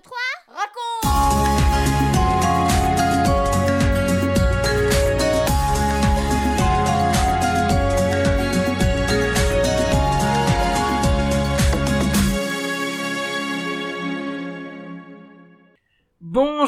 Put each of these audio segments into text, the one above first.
2, 3, raconte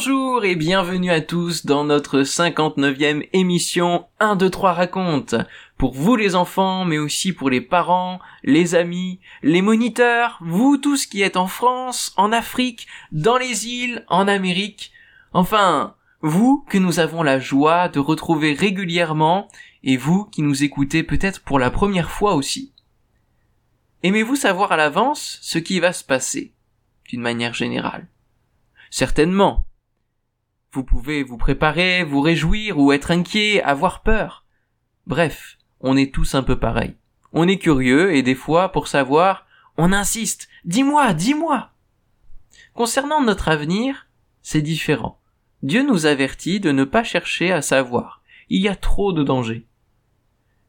Bonjour et bienvenue à tous dans notre 59e émission 1, 2, 3 raconte. Pour vous les enfants, mais aussi pour les parents, les amis, les moniteurs, vous tous qui êtes en France, en Afrique, dans les îles, en Amérique. Enfin, vous que nous avons la joie de retrouver régulièrement et vous qui nous écoutez peut-être pour la première fois aussi. Aimez-vous savoir à l'avance ce qui va se passer, d'une manière générale? Certainement. Vous pouvez vous préparer, vous réjouir ou être inquiet, avoir peur. Bref, on est tous un peu pareils. On est curieux et des fois, pour savoir, on insiste. Dis-moi, dis-moi. Concernant notre avenir, c'est différent. Dieu nous avertit de ne pas chercher à savoir. Il y a trop de dangers.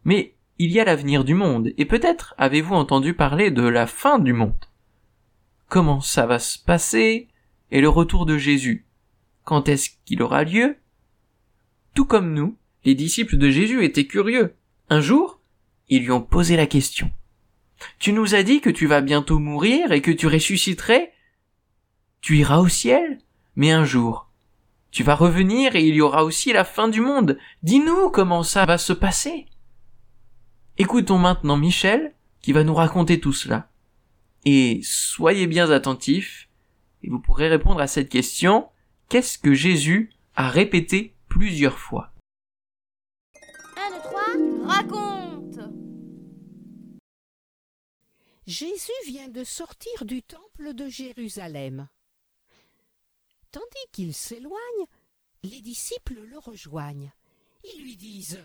Mais il y a l'avenir du monde, et peut-être avez-vous entendu parler de la fin du monde. Comment ça va se passer et le retour de Jésus. Quand est-ce qu'il aura lieu? Tout comme nous, les disciples de Jésus étaient curieux. Un jour, ils lui ont posé la question. Tu nous as dit que tu vas bientôt mourir et que tu ressusciterais? Tu iras au ciel? Mais un jour, tu vas revenir et il y aura aussi la fin du monde. Dis-nous comment ça va se passer. Écoutons maintenant Michel qui va nous raconter tout cela. Et soyez bien attentifs et vous pourrez répondre à cette question, qu'est-ce que Jésus a répété plusieurs fois 1, 2, 3, raconte Jésus vient de sortir du temple de Jérusalem. Tandis qu'il s'éloigne, les disciples le rejoignent. Ils lui disent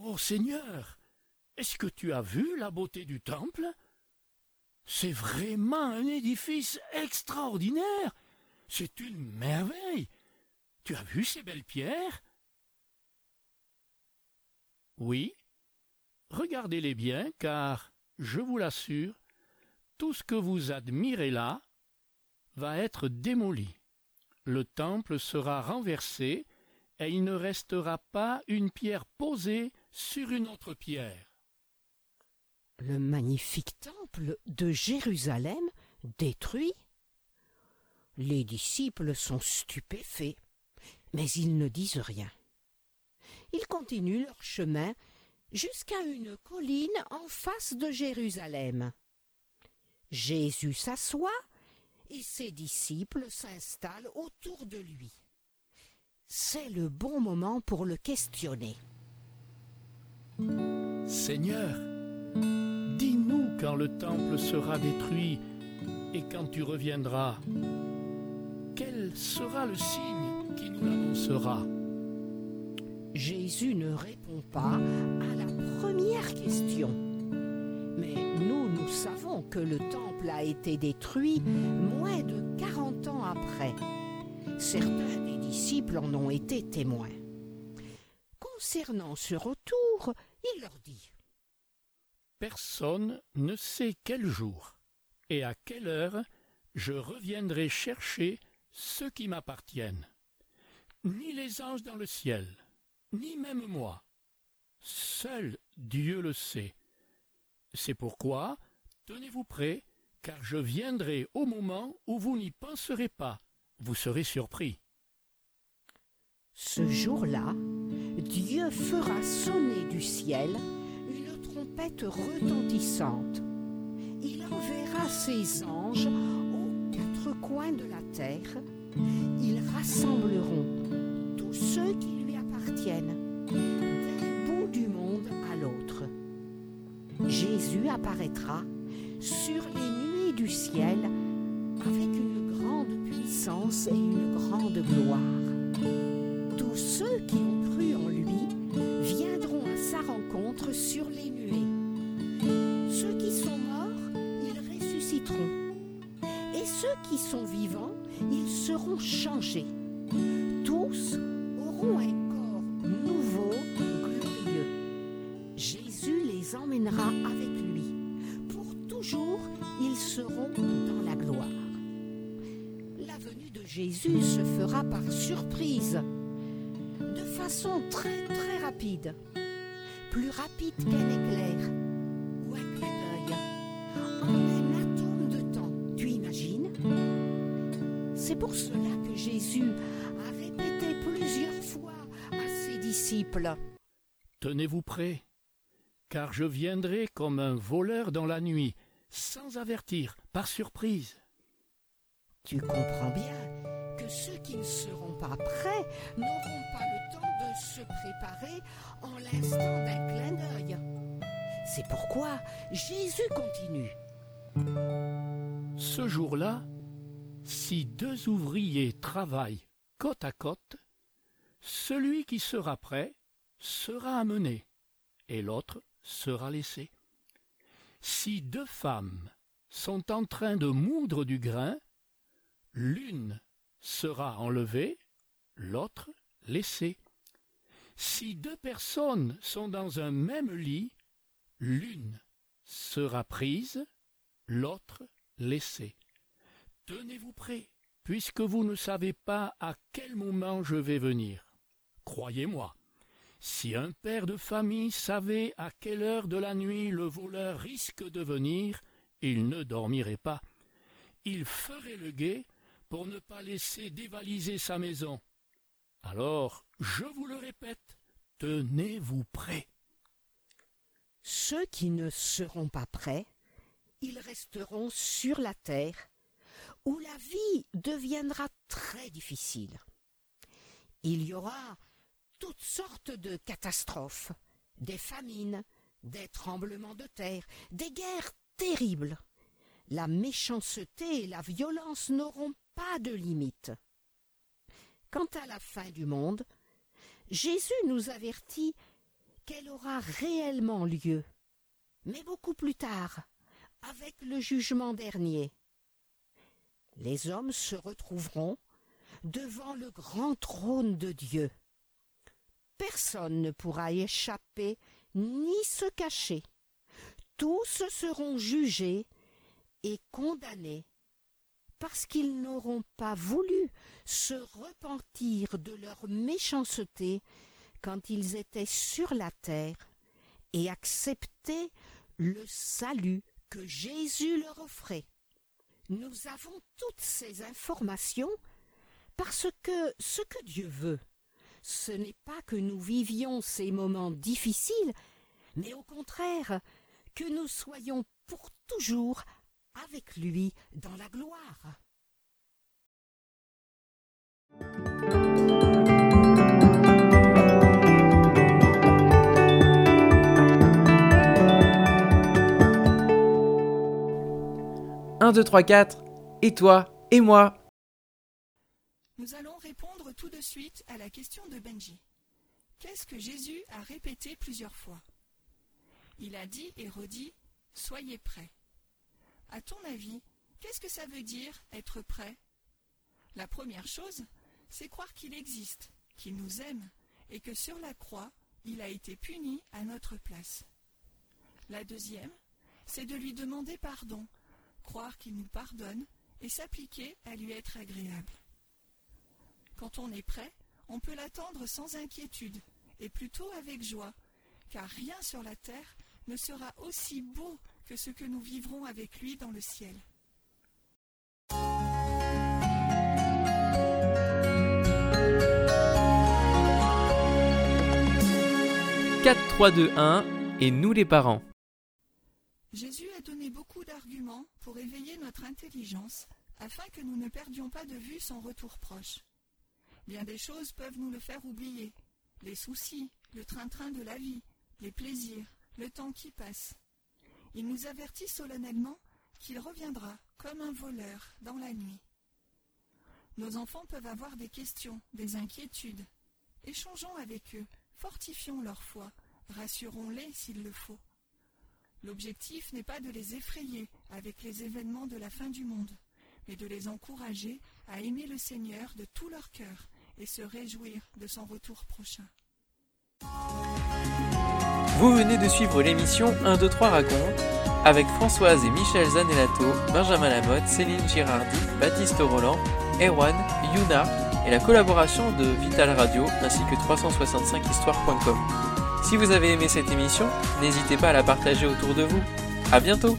Ô Seigneur, est-ce que tu as vu la beauté du temple? C'est vraiment un édifice extraordinaire. C'est une merveille. Tu as vu ces belles pierres? Oui. Regardez-les bien, car, je vous l'assure, tout ce que vous admirez là va être démoli. Le temple sera renversé, et il ne restera pas une pierre posée sur une autre pierre. Le magnifique temple de Jérusalem détruit Les disciples sont stupéfaits, mais ils ne disent rien. Ils continuent leur chemin jusqu'à une colline en face de Jérusalem. Jésus s'assoit et ses disciples s'installent autour de lui. C'est le bon moment pour le questionner. Seigneur, Dis-nous quand le temple sera détruit et quand tu reviendras. Quel sera le signe qui nous l'annoncera Jésus ne répond pas à la première question. Mais nous, nous savons que le temple a été détruit moins de quarante ans après. Certains des disciples en ont été témoins. Concernant ce retour, il leur dit Personne ne sait quel jour et à quelle heure je reviendrai chercher ceux qui m'appartiennent. Ni les anges dans le ciel, ni même moi. Seul Dieu le sait. C'est pourquoi tenez-vous prêts, car je viendrai au moment où vous n'y penserez pas. Vous serez surpris. Ce jour-là, Dieu fera sonner du ciel trompette retentissante. Il enverra ses anges coins de la terre. Ils rassembleront tous ceux qui lui appartiennent, d'un bout du monde à l'autre. Jésus apparaîtra sur les nuées du ciel avec une grande puissance et une grande gloire. Tous ceux qui ont cru en lui viendront à sa rencontre sur les nuées. Ceux qui sont morts, ils ressusciteront. Ceux qui sont vivants, ils seront changés. Tous auront un corps nouveau, glorieux. Jésus les emmènera avec lui. Pour toujours, ils seront dans la gloire. Jésus se fera par surprise, de façon très très rapide, plus rapide qu'un éclair C'est pour cela que Jésus a répété plusieurs fois à ses disciples. Tenez-vous prêts, car je viendrai comme un voleur dans la nuit, sans avertir, par surprise. Tu comprends bien que ceux qui ne seront pas prêts n'auront pas le temps de se préparer en l'instant d'un clin d'œil. C'est pourquoi Jésus continue. Ce jour-là, si deux ouvriers travaillent côte à côte, celui qui sera prêt sera amené, et l'autre sera laissé. Si deux femmes sont en train de moudre du grain, l'une sera enlevée, l'autre laissée. Si deux personnes sont dans un même lit, l'une sera prise, l'autre laissée. Tenez-vous prêts, puisque vous ne savez pas à quel moment je vais venir. Croyez-moi, si un père de famille savait à quelle heure de la nuit le voleur risque de venir, il ne dormirait pas. Il ferait le guet pour ne pas laisser dévaliser sa maison. Alors, je vous le répète, tenez-vous prêts. Ceux qui ne seront pas prêts, ils resteront sur la terre, où la vie deviendra très difficile. Il y aura toutes sortes de catastrophes, des famines, des tremblements de terre, des guerres terribles. La méchanceté et la violence n'auront pas de limite. Quant à la fin du monde, Jésus nous avertit qu'elle aura réellement lieu, mais beaucoup plus tard, avec le jugement dernier. Les hommes se retrouveront devant le grand trône de Dieu. Personne ne pourra y échapper ni se cacher. Tous seront jugés et condamnés parce qu'ils n'auront pas voulu se repentir de leur méchanceté quand ils étaient sur la terre et accepter le salut que Jésus leur offrait. Nous avons toutes ces informations parce que ce que Dieu veut, ce n'est pas que nous vivions ces moments difficiles, mais au contraire, que nous soyons pour toujours avec lui dans la gloire. Un, deux, trois, quatre. Et toi Et moi Nous allons répondre tout de suite à la question de Benji. Qu'est-ce que Jésus a répété plusieurs fois? Il a dit et redit Soyez prêts. À ton avis, qu'est-ce que ça veut dire être prêt? La première chose, c'est croire qu'il existe, qu'il nous aime, et que sur la croix, il a été puni à notre place. La deuxième, c'est de lui demander pardon, croire qu'il nous pardonne et s'appliquer à lui être agréable. Quand on est prêt, on peut l'attendre sans inquiétude, et plutôt avec joie, car rien sur la terre ne sera aussi beau que ce que nous vivrons avec lui dans le ciel. Quatre, trois, deux, un. Et nous les parents. Jésus a donné beaucoup d'arguments pour éveiller notre intelligence afin que nous ne perdions pas de vue son retour proche. Bien des choses peuvent nous le faire oublier. Les soucis, le train-train de la vie, les plaisirs, le temps qui passe. Il nous avertit solennellement qu'il reviendra comme un voleur dans la nuit. Nos enfants peuvent avoir des questions, des inquiétudes. Échangeons avec eux, fortifions leur foi, rassurons-les s'il le faut. L'objectif n'est pas de les effrayer avec les événements de la fin du monde, mais de les encourager à aimer le Seigneur de tout leur cœur et se réjouir de son retour prochain. Vous venez de suivre l'émission 1, 2, 3 raconte avec Françoise et Michel Zanellato, Benjamin Lamotte, Céline Girardi, Baptiste Roland Erwan, Yuna et la collaboration de Vital Radio ainsi que 365histoire.com. Si vous avez aimé cette émission, n'hésitez pas à la partager autour de vous. À bientôt!